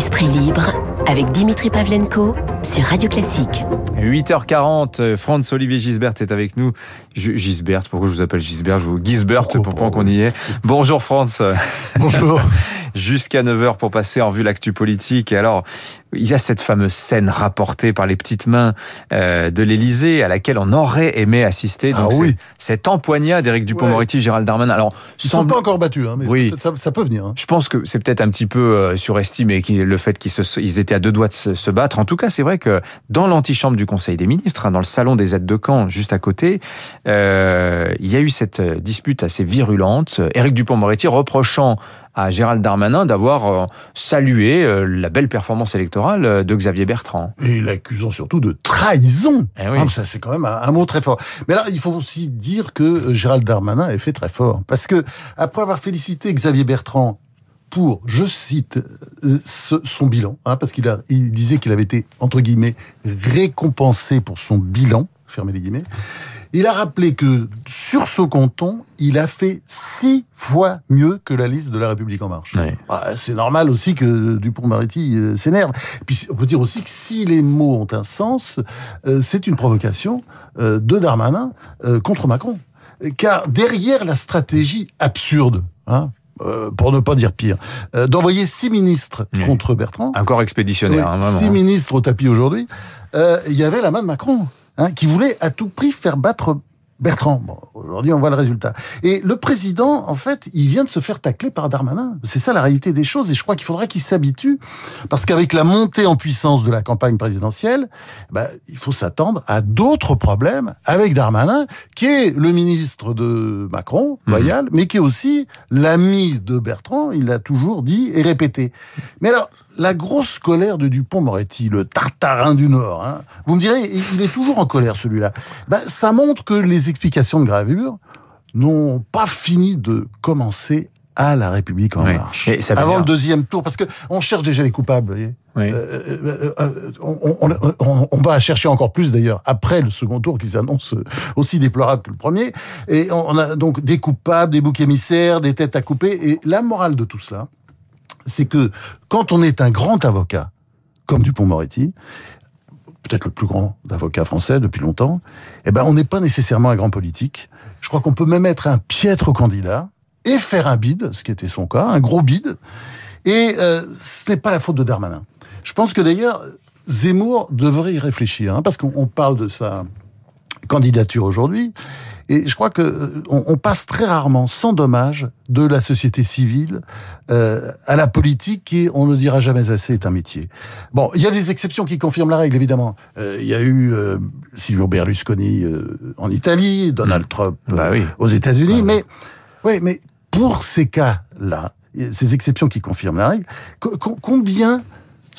Esprit libre avec Dimitri Pavlenko sur Radio Classique. 8h40, Franz Olivier Gisbert est avec nous. Gisbert, pourquoi je vous appelle Gisbert? Je vous Gisbert oh, pour pas qu'on y est. Bonjour Franz. Bonjour. Jusqu'à 9h pour passer en vue l'actu politique. Et alors, il y a cette fameuse scène rapportée par les petites mains euh, de l'Élysée à laquelle on aurait aimé assister. Donc ah oui. Cet empoignat d'Éric Dupond-Moretti, Gérald Darmanin. Alors, ils ne sont pas encore battus, hein, mais oui. ça, peut venir. Hein. Je pense que c'est peut-être un petit peu euh, surestimé le fait qu'ils étaient à deux doigts de se, battre. En tout cas, c'est vrai que dans l'antichambre du Conseil des ministres, hein, dans le salon des aides de camp juste à côté, euh, il y a eu cette dispute assez virulente. Éric Dupond-Moretti reprochant à Gérald Darmanin d'avoir euh, salué euh, la belle performance électorale euh, de Xavier Bertrand. Et l'accusant surtout de trahison. Eh oui. Ah, ça, c'est quand même un, mot très fort. Mais là, il faut aussi dire que Gérald Darmanin est fait très fort. Parce que, après avoir félicité Xavier Bertrand pour, je cite, son bilan, hein, parce qu'il il disait qu'il avait été, entre guillemets, récompensé pour son bilan, fermez les guillemets, il a rappelé que sur ce canton, il a fait six fois mieux que la liste de la République en marche. Bah, c'est normal aussi que Dupont-Moretti euh, s'énerve. Puis on peut dire aussi que si les mots ont un sens, euh, c'est une provocation euh, de Darmanin contre Macron. Car derrière la stratégie absurde, hein, pour ne pas dire pire, d'envoyer six ministres contre Bertrand. Un corps expéditionnaire. Hein, six ministres au tapis aujourd'hui. Il y avait la main de Macron. Hein, qui voulait à tout prix faire battre Bertrand. Bon, aujourd'hui, on voit le résultat. Et le président, en fait, il vient de se faire tacler par Darmanin. C'est ça la réalité des choses. Et je crois qu'il faudra qu'il s'habitue. Parce qu'avec la montée en puissance de la campagne présidentielle, bah, il faut s'attendre à d'autres problèmes avec Darmanin, qui est le ministre de Macron, mhm. loyal, mais qui est aussi l'ami de Bertrand. Il l'a toujours dit et répété. Mais alors, la grosse colère de Dupont-Moretti, le tartarin du Nord. Hein. Vous me direz, il est toujours en colère celui-là. Ben, ça montre que les explications de gravure n'ont pas fini de commencer à la République en marche. Avant le deuxième tour, parce que on cherche déjà les coupables. Euh, euh, euh, on, va chercher encore plus d'ailleurs après le second tour qui s'annonce aussi déplorable que le premier. Et on a donc des coupables, des boucs émissaires, des têtes à couper. Et la morale de tout cela, c'est que quand on est un grand avocat, comme Dupont-Moretti, peut-être le plus grand avocat français depuis longtemps, eh ben on n'est pas nécessairement un grand politique. Je crois qu'on peut même être un piètre candidat et faire un bid, ce qui était son cas, un gros bid. Et euh, ce n'est pas la faute de Darmanin. Je pense que d'ailleurs Zemmour devrait y réfléchir, hein, parce qu'on parle de sa candidature aujourd'hui. Et je crois que euh, on, passe très rarement, sans dommage, de la société civile euh, à la politique, qui, on ne dira jamais assez, est un métier. Bon, il y a des exceptions qui confirment la règle, évidemment. Euh, il y a eu Silvio Berlusconi en Italie, Donald mm. Trump bah aux États-Unis, ah mais oui, mais pour ces cas-là, ces exceptions qui confirment la règle, combien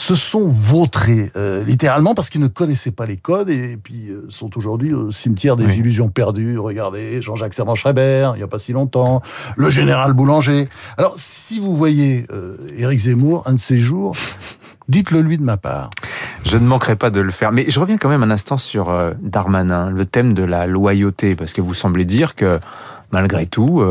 se sont vautrés, euh, littéralement, parce qu'ils ne connaissaient pas les codes et, puis euh, sont aujourd'hui au cimetière des illusions perdues. Regardez, Jean-Jacques Servan-Schreiber, il n'y a pas si longtemps, le général Boulanger. Alors, si vous voyez euh, Éric Zemmour, un de ces jours, dites-le lui de ma part. Je ne manquerai pas de le faire. Mais je reviens quand même un instant sur Darmanin, le thème de la loyauté, parce que vous semblez dire que malgré tout,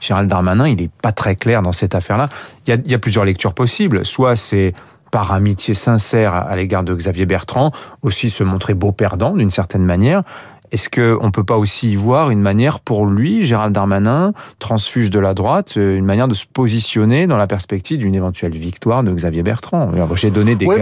Gérald Darmanin, il n'est pas très clair dans cette affaire-là. Il y a, il y a plusieurs lectures possibles. Soit c'est par amitié sincère à l'égard de Xavier Bertrand, aussi se montrer beau perdant d'une certaine manière. Est-ce qu'on ne peut pas aussi y voir une manière pour lui, Gérald Darmanin, transfuge de la droite, euh, une manière de se positionner dans la perspective d'une éventuelle victoire de Xavier Bertrand? J'ai donné des ouais,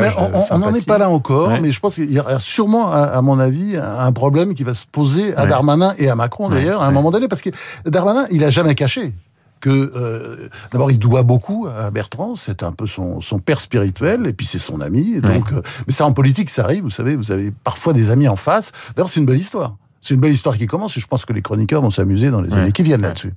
On n'en est pas là encore, mais je pense qu'il y a sûrement, à, mon avis, un problème qui va se poser à Darmanin et à Macron d'ailleurs, à un moment donné, parce que Darmanin, il a jamais caché que euh, d'abord il doit beaucoup à Bertrand, c'est un peu son, son, père spirituel et puis c'est son ami. Donc, euh, mais ça en politique ça arrive, vous savez, vous avez parfois des amis en face. D'ailleurs c'est une belle histoire. C'est une belle histoire qui commence et je pense que les chroniqueurs vont s'amuser dans les années qui viennent là-dessus.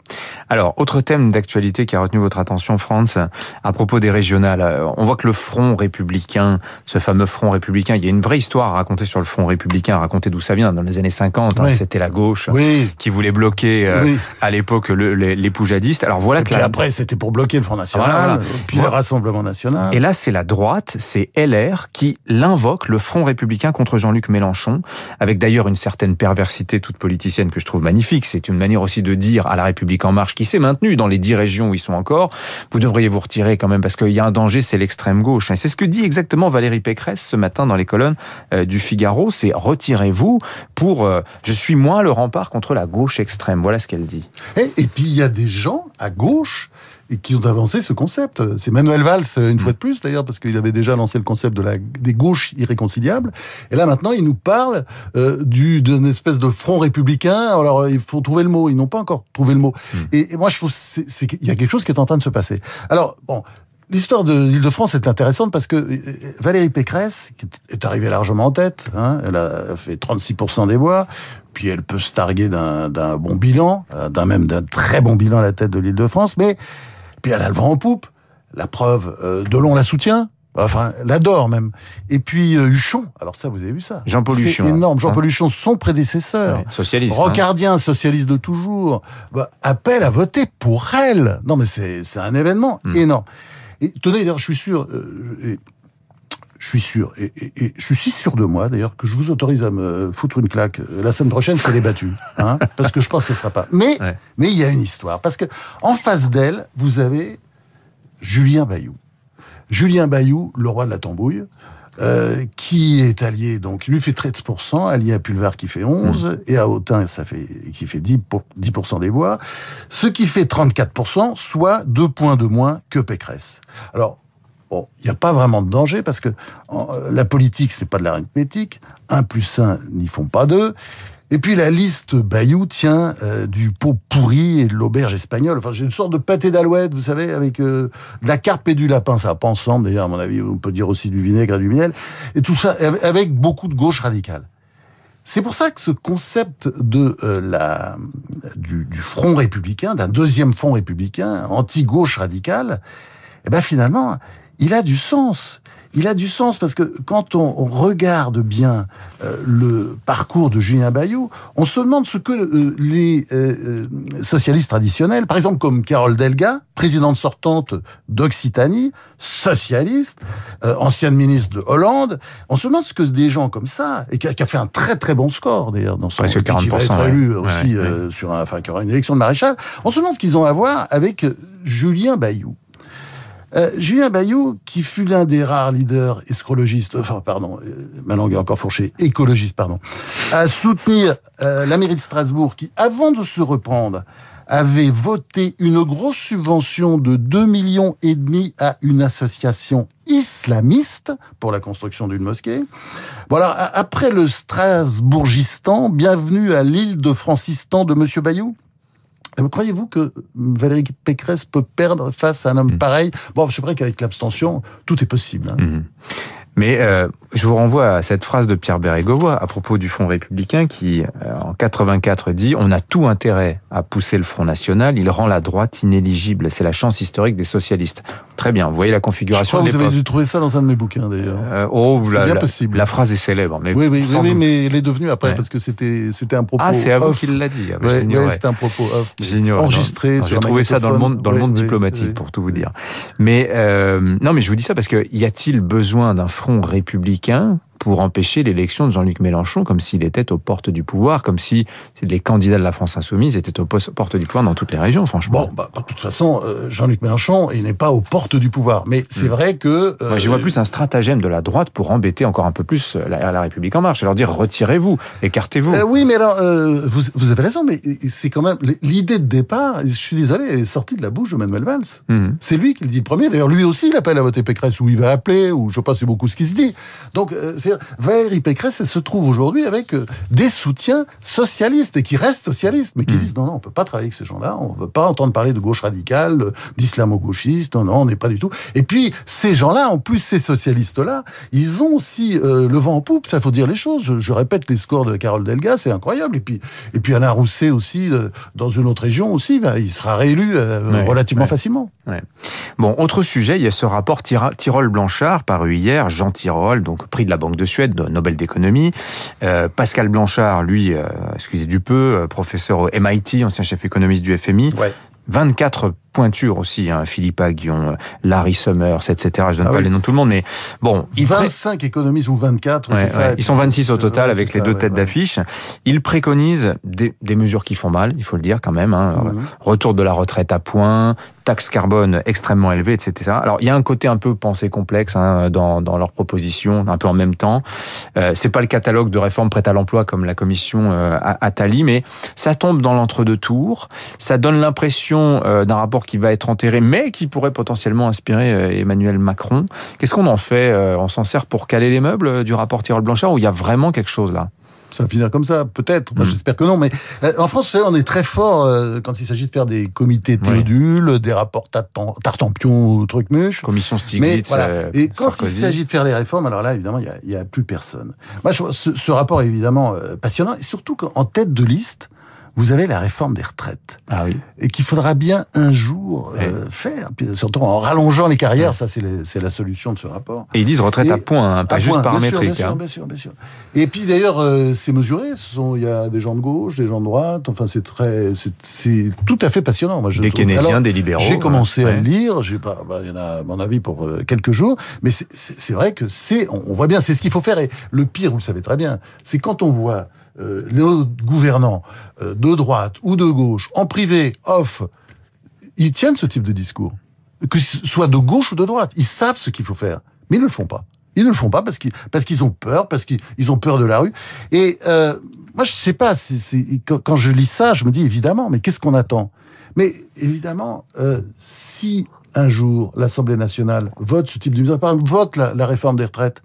Alors, autre thème d'actualité qui a retenu votre attention, France, à propos des régionales. On voit que le front républicain, ce fameux front républicain, il y a une vraie histoire à raconter sur le front républicain, à raconter d'où ça vient. Dans les années 50, hein, c'était la gauche qui voulait bloquer euh, à l'époque les poujadistes. Alors voilà et que puis après, c'était pour bloquer le Front National, puis le Rassemblement National. Et là, c'est la droite, c'est LR qui l'invoque, le front républicain contre Jean-Luc Mélenchon, avec d'ailleurs une certaine perversité toute politicienne que je trouve magnifique. C'est une manière aussi de dire à la République en marche, qui s'est maintenue dans les dix régions où ils sont encore, vous devriez vous retirer quand même parce qu'il y a un danger, c'est l'extrême gauche. C'est ce que dit exactement Valérie Pécresse ce matin dans les colonnes euh, du Figaro, c'est retirez-vous pour euh, je suis moins le rempart contre la gauche extrême. Voilà ce qu'elle dit. Et puis il y a des gens à gauche et qui ont avancé ce concept. C'est Manuel Valls, une fois de plus d'ailleurs, parce qu'il avait déjà lancé le concept de la, des gauches irréconciliables. Et là maintenant, il nous parle euh, du d'une espèce de front républicain. Alors il faut trouver le mot. Ils n'ont pas encore trouvé le mot. Mm. Et, et, moi, je trouve qu'il y a quelque chose qui est en train de se passer. Alors bon. L'histoire de l'Île-de-France est intéressante parce que euh, Valérie Pécresse, qui est arrivée largement en tête, hein, elle a fait 36% des voix, puis elle peut se targuer d'un bon bilan, euh, d'un même d'un très bon bilan à la tête de l'Île-de-France, mais puis elle a le vent en poupe. La preuve, euh, Delon la soutient. Enfin, l'adore même. Et puis euh, Huchon. Alors ça, vous avez vu ça Jean-Paul Huchon. C'est énorme. Jean-Paul hein. Huchon, son prédécesseur. Ouais, socialiste. Rocardien, hein. socialiste de toujours. Bah, appelle à voter pour elle. Non, mais c'est un événement mmh. énorme. Et tenez, d'ailleurs, je suis sûr. Euh, je suis sûr, et, et, et, je suis si sûr de moi d'ailleurs que je vous autorise à me foutre une claque la semaine prochaine, c'est débattu, hein, parce que je pense qu'elle sera pas. Mais, ouais. mais il y a une histoire, parce que en face d'elle, vous avez Julien Bayou. Julien Bayou, le roi de la tambouille, euh, qui est allié, donc lui fait 13%, allié à Pulvar qui fait 11, mmh. et à Autun ça fait, qui fait 10%, pour, 10 des voix, ce qui fait 34%, soit deux points de moins que Pécresse. Alors, Bon, il n'y a pas vraiment de danger parce que en, la politique, c'est pas de l'arithmétique. Un plus un n'y font pas deux. Et puis la liste Bayou tient euh, du pot pourri et de l'auberge espagnole. Enfin, j'ai une sorte de pâté d'alouette, vous savez, avec euh, de la carpe et du lapin. Ça va pas ensemble, d'ailleurs, à mon avis. On peut dire aussi du vinaigre et du miel. Et tout ça avec beaucoup de gauche radicale. C'est pour ça que ce concept de euh, la du, du front républicain, d'un deuxième front républicain anti-gauche radicale, eh ben finalement, il a du sens. Il a du sens parce que quand on, on regarde bien euh, le parcours de Julien Bayou, on se demande ce que euh, les euh, socialistes traditionnels, par exemple comme Carole Delga, présidente sortante d'Occitanie, socialiste, euh, ancienne ministre de Hollande, on se demande ce que des gens comme ça, et qui a, qui a fait un très très bon score d'ailleurs dans son Presque 40%, qui va être élu ouais. aussi ouais, ouais. sur un, enfin qui aura une élection de maréchal, on se demande ce qu'ils ont à voir avec Julien Bayou. Euh, Julien Bayou, qui fut l'un des rares leaders escrologistes, enfin pardon, euh, ma langue est encore fourchée, écologiste, pardon, à soutenir euh, la mairie de Strasbourg, qui, avant de se reprendre, avait voté une grosse subvention de 2 millions et demi à une association islamiste pour la construction d'une mosquée. Voilà, après le Strasbourgistan, bienvenue à l'île de Francistan de Monsieur Bayou. Croyez-vous que Valérie Pécresse peut perdre face à un homme mmh. pareil? Bon, je sais pas qu'avec l'abstention, tout est possible. Hein. Mmh. Mais euh, je vous renvoie à cette phrase de Pierre Bérégovoy à propos du Front républicain qui, euh, en 84, dit On a tout intérêt à pousser le Front national, il rend la droite inéligible. C'est la chance historique des socialistes. Très bien, vous voyez la configuration. Je crois que vous avez dû trouver ça dans un de mes bouquins d'ailleurs. Euh, oh, c'est la, bien la, possible. La phrase est célèbre. Mais oui, oui, oui, oui mais elle est devenue après ouais. parce que c'était un propos. Ah, c'est à vous qu'il l'a dit. Ah, ouais, ouais, c'était un propos off. Enregistré. J'ai trouvé ça dans le monde, dans le monde diplomatique, pour tout vous dire. Mais non, mais je vous dis ça parce que y a-t-il besoin d'un front républicain pour empêcher l'élection de Jean-Luc Mélenchon comme s'il était aux portes du pouvoir, comme si les candidats de la France insoumise étaient aux portes du pouvoir dans toutes les régions, franchement. Bon, bah, de toute façon, euh, Jean-Luc Mélenchon, il n'est pas aux portes du pouvoir. Mais c'est mmh. vrai que... Euh, Moi, je vois plus un stratagème de la droite pour embêter encore un peu plus la, la République En Marche et leur dire retirez-vous, écartez-vous. Euh, oui, mais alors, vous, vous, avez raison, mais c'est quand même... L'idée de départ, je suis désolé, elle est sortie de la bouche de Manuel Valls. Mmh. C'est lui qui le dit premier. D'ailleurs, lui aussi, il appelle à voter Pécresse, ou il va appeler, ou je sais pas, c'est beaucoup ce qui se dit. Donc, c'est Valérie Pécresse, elle se trouve aujourd'hui avec euh, des soutiens socialistes et qui restent socialistes, mais qui mmh. disent non, non, on peut pas travailler avec ces gens-là, on veut pas entendre parler de gauche radicale, d'islamo-gauchiste, non, non, on n'est pas du tout. Et puis, ces gens-là, en plus, ces socialistes-là, ils ont aussi euh, le vent en poupe, ça faut dire les choses. Je, je répète les scores de Carole Delga, c'est incroyable. Et puis, et puis Alain Rousset aussi, euh, dans une autre région aussi, va, il sera réélu euh, ouais, relativement ouais. facilement. Ouais. Bon, autre sujet, il y a ce rapport Tirol-Blanchard paru hier, Jean Tirole, donc prix de la Banque de Suède, de Nobel d'économie. Euh, Pascal Blanchard, lui, euh, excusez du peu, euh, professeur au MIT, ancien chef économiste du FMI. Ouais. 24 pointures aussi, hein, Philippe Aguillon, Larry Summers, etc. Je donne Ah pas oui. les noms de tout le monde, mais bon, il pré- 25 économistes ou 24, ouais, Ouais, ça. Ils sont 26 au total avec les ça, deux ouais, têtes d'affiche. Ils préconisent des, des mesures qui font mal, il faut le dire quand même. Hein. Mhm. Retour de la retraite à point, taxe carbone extrêmement élevée, etc. Alors il y a un côté un peu pensée complexe hein, dans, dans leurs propositions, un peu en même temps. Euh, c'est pas le catalogue de réformes prêtes à l'emploi comme la commission euh, a- Attali, mais ça tombe dans l'entre-deux tours. Ça donne l'impression euh, d'un rapport qui va être enterré, mais qui pourrait potentiellement inspirer euh, Emmanuel Macron. Qu'est-ce qu'on en fait euh, On s'en sert pour caler les meubles euh, du rapport Tirol Blanchard ou il y a vraiment quelque chose là? Ça va finir comme ça, peut-être. Enfin, Mm. J'espère que non. Mais en France, on est très fort euh, quand il s'agit de faire des comités Théodule, des rapports Tartampion ou truc muche. Commission Stiglitz, voilà. euh, Et quand Sarkozy. il s'agit de faire les réformes, alors là, évidemment, il y a, a plus personne. Moi, je, ce, ce rapport est évidemment euh, passionnant, et surtout qu'en tête de liste, vous avez la réforme des retraites, Ah oui. et qu'il faudra bien un jour euh, faire, surtout en rallongeant les carrières, ça c'est la solution de ce rapport. Et ils disent retraite Et- à point, hein, pas À juste point, bien sûr, paramétrique. Bien sûr, hein. bien sûr, bien sûr. Et puis d'ailleurs, euh, c'est mesuré. Ce sont, il y a des gens de gauche, des gens de droite. Enfin, c'est très, c'est- tout à fait passionnant. Moi, je Des trouve. keynésiens, Alors, des libéraux. J'ai commencé à le lire. J'ai pas, bah, il y en a, à mon avis, pour euh, quelques jours. Mais c'est- vrai que c'est, on, on voit bien, c'est ce qu'il faut faire. Et le pire, vous le savez très bien, c'est quand on voit euh, nos gouvernants euh, de droite ou de gauche, en privé, off, ils tiennent ce type de discours. Que ce soit de gauche ou de droite, ils savent ce qu'il faut faire, mais ils ne le font pas. Ils ne le font pas parce qu'ils parce qu'ils ont peur, parce qu'ils ils ont peur de la rue. Et euh, moi, je sais pas. c'est quand, quand je lis ça, je me dis évidemment, mais qu'est-ce qu'on attend? Mais évidemment, euh, si un jour l'Assemblée nationale vote ce type de mesure, par exemple, vote la réforme des retraites,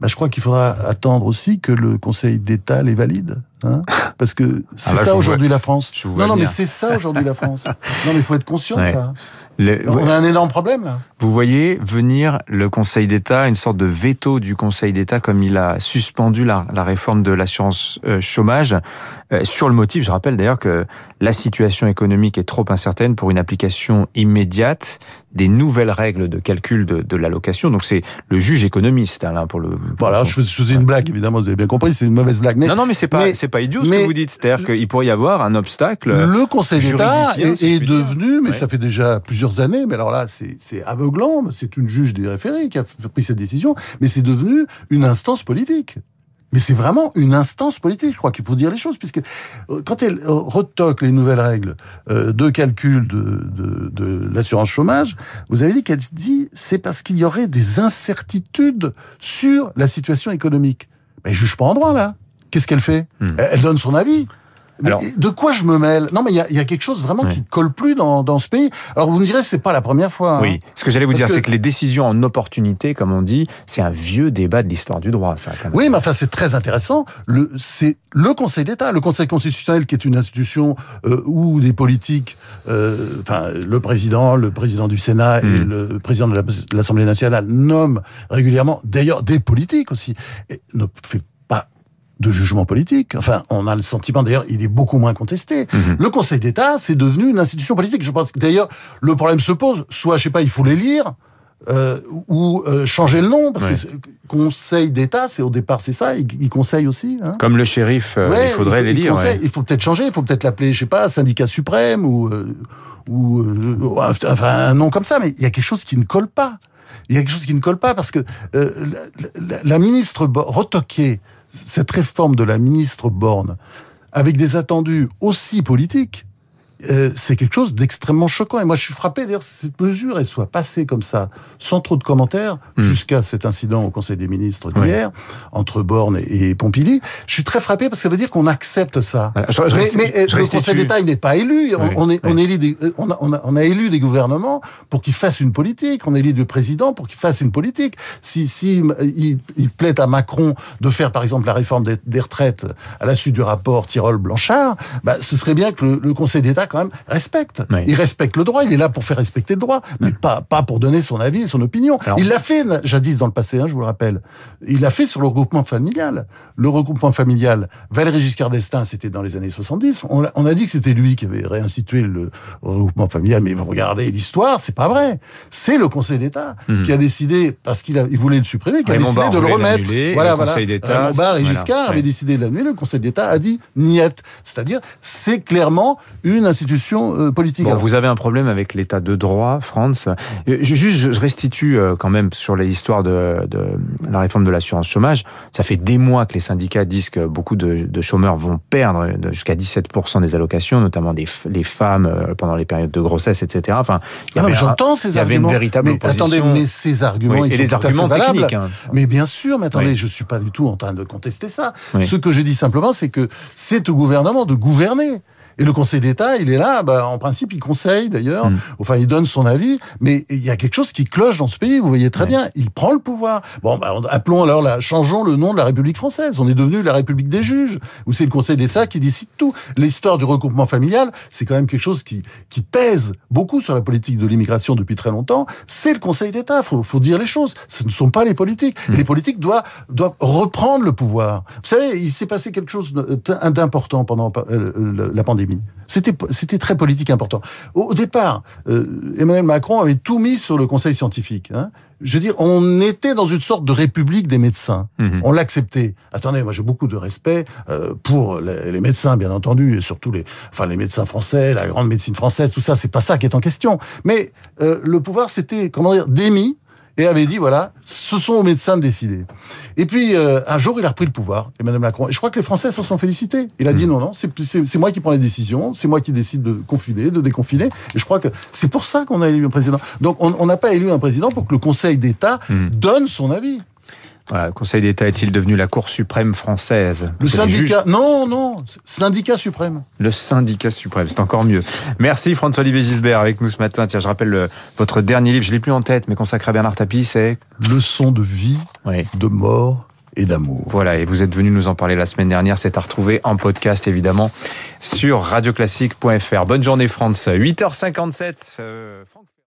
bah, je crois qu'il faudra attendre aussi que le Conseil d'État les valide. Hein Parce que c'est Ah je ça aujourd'hui la France. Non, non, mais c'est ça aujourd'hui la France. Non, mais il faut être conscient de Ouais. ça. Le- On a un énorme problème là. Vous voyez venir le Conseil d'État, une sorte de veto du Conseil d'État, comme il a suspendu la, la réforme de l'assurance euh, chômage, euh, sur le motif, je rappelle d'ailleurs que la situation économique est trop incertaine pour une application immédiate des nouvelles règles de calcul de, de l'allocation. Donc c'est le juge économiste, Alain, pour le... Voilà, je je faisais une blague, évidemment, vous avez bien compris, c'est une mauvaise blague. Mais non, non, mais c'est pas, c'est pas idiot ce que vous dites. C'est-à-dire qu'il pourrait y avoir un obstacle. le Conseil d'État est, devenu, mais Ouais. ça fait déjà plusieurs années, mais alors là, c'est aveuglant, c'est une juge des référés qui a pris cette décision, mais c'est devenu une instance politique. Mais c'est vraiment une instance politique, je crois qu'il faut dire les choses, puisque euh, quand elle euh, retoque les nouvelles règles euh, de calcul de, de, de l'assurance chômage, vous avez dit qu'elle dit c'est parce qu'il y aurait des incertitudes sur la situation économique. Mais elle juge pas en droit, là. Qu'est-ce qu'elle fait? Hmm. elle donne son avis. Mais Alors- de quoi je me mêle? Non, mais il y y a quelque chose vraiment qui ne colle plus dans, dans ce pays. Alors vous me direz, c'est pas la première fois. hein. Oui, ce que j'allais vous Parce dire, que- c'est que les décisions en opportunité, comme on dit, c'est un vieux débat de l'histoire du droit, ça. quand même. Oui, mais enfin, c'est très intéressant. Le, c'est le Conseil d'État, le Conseil constitutionnel, qui est une institution euh, où des politiques, euh, enfin, le président, le président du Sénat et Mm. le président de la- de l'Assemblée nationale nomment régulièrement, d'ailleurs, des politiques aussi, et ne fait pas de jugement politique. Enfin, on a le sentiment, d'ailleurs, il est beaucoup moins contesté. Mhm. Le Conseil d'État, c'est devenu une institution politique. Je pense que d'ailleurs, le problème se pose. Soit, je sais pas, il faut les lire. euh, ou euh, changer le nom parce Ouais. que Conseil d'État, c'est au départ c'est ça, il, il conseille aussi. Hein. Comme le shérif, euh, Ouais, il faudrait les lire. ouais. Il faut peut-être changer, il faut peut-être l'appeler, je sais pas, syndicat suprême ou euh, ou euh, enfin un nom comme ça. Mais il y a quelque chose qui ne colle pas. Il y a quelque chose qui ne colle pas parce que euh, la, la- la ministre retoquer cette réforme de la ministre Borne avec des attendus aussi politiques. Euh, c'est quelque chose d'extrêmement choquant. Et moi, je suis frappé, d'ailleurs, que cette mesure, elle soit passée comme ça, sans trop de commentaires, Hmm. jusqu'à cet incident au Conseil des ministres d'hier, entre Borne et, et Pompili. Je suis très frappé parce que ça veut dire qu'on accepte ça. Voilà, je- je mais reste- mais, euh, je le. Conseil d'État, il n'est pas élu. On, Oui, on est, on, élit des- euh, on, a, on, a, on a élu des gouvernements pour qu'ils fassent une politique. On élit des présidents pour qu'ils fassent une politique. Si, si il, il plaît à Macron de faire, par exemple, la réforme des, des retraites à la suite du rapport Tirol-Blanchard, bah, ce serait bien que le, le Conseil d'État, quand même, respecte. Oui. Il respecte le droit. Il est là pour faire respecter le droit, mais pas, pas pour donner son avis et son opinion. Alors- il l'a fait jadis dans le passé, hein, je vous le rappelle. Il l'a fait sur le regroupement familial. Le regroupement familial, Valéry Giscard d'Estaing, c'était dans les années 70. On, a- on a dit que c'était lui qui avait réinstitué le regroupement familial, mais vous regardez l'histoire, c'est pas vrai. C'est le Conseil d'État Mhm. qui a décidé, parce qu'il a- il voulait le supprimer, qui a décidé Barre de le remettre. Voilà, le voilà. Conseil d'État, voilà, Giscard ouais. décidé de l'annuler. Le Conseil d'État a dit niette. C'est-à-dire, c'est clairement une institution institutions euh, politiques. Bon, Alors, vous avez un problème avec l'état de droit, France. Euh, Juste, je restitue euh, quand même sur l'histoire de, de la réforme de l'assurance chômage. Ça fait des mois que les syndicats disent que beaucoup de, de chômeurs vont perdre jusqu'à 17% des allocations, notamment des, les femmes pendant les périodes de grossesse, etc. Enfin, Ah j'entends ces il y avait arguments. une véritable mais opposition. attendez, mais ces arguments, Oui, ils et sont les tout à fait arguments valables. techniques. hein. Mais bien sûr, mais attendez, Oui. je suis pas du tout en train de contester ça. Oui. Ce que je dis simplement, c'est que c'est au gouvernement de gouverner. Et le Conseil d'État, il est là, bah, en principe, il conseille d'ailleurs, Mm. enfin, il donne son avis, mais il y a quelque chose qui cloche dans ce pays, vous voyez très bien, il prend le pouvoir. Bon, bah, on- appelons alors, la, changeons le nom de la République française, on est devenu la République des juges, où c'est le Conseil d'État qui décide tout. L'histoire du regroupement familial, c'est quand même quelque chose qui, qui pèse beaucoup sur la politique de l'immigration depuis très longtemps, c'est le Conseil d'État, faut, faut dire les choses, ce ne sont pas les politiques. Et les politiques doivent, doivent reprendre le pouvoir. Vous savez, il s'est passé quelque chose de- d'important pendant euh, la pandémie. C'était c'était très politique important. Au, au départ, euh, Emmanuel Macron avait tout mis sur le Conseil scientifique. Hein. Je veux dire, on était dans une sorte de république des médecins. Mhm. On l'acceptait. Attendez, moi j'ai beaucoup de respect euh, pour les, les médecins, bien entendu, et surtout les, enfin les médecins français, la grande médecine française, tout ça. C'est pas ça qui est en question. Mais euh, le pouvoir s'était, comment dire, démis et avait dit voilà, ce sont aux médecins de décider. Et puis euh, un jour, il a repris le pouvoir, Emmanuel Macron. Et je crois que les Français s'en sont félicités. Il a dit non, non, c'est moi qui prends les décisions, c'est moi qui décide de confiner, de déconfiner. Et je crois que c'est pour ça qu'on a élu un président. Donc on on n'a pas élu un président pour que le Conseil d'État donne son avis. Voilà, le Conseil d'État est-il devenu la Cour suprême française Le syndicat, non, non, syndicat suprême. Le syndicat suprême, c'est encore mieux. Merci François-Olivier Gisbert avec nous ce matin. Tiens, je rappelle le- votre dernier livre, je l'ai plus en tête, mais consacré à Bernard Tapie, c'est... Leçon de vie, Oui. de mort et d'amour. Voilà, et vous êtes venu nous en parler la semaine dernière. C'est à retrouver en podcast, évidemment, sur radioclassique.fr. Bonne journée, France. 8h57. euh, Franck-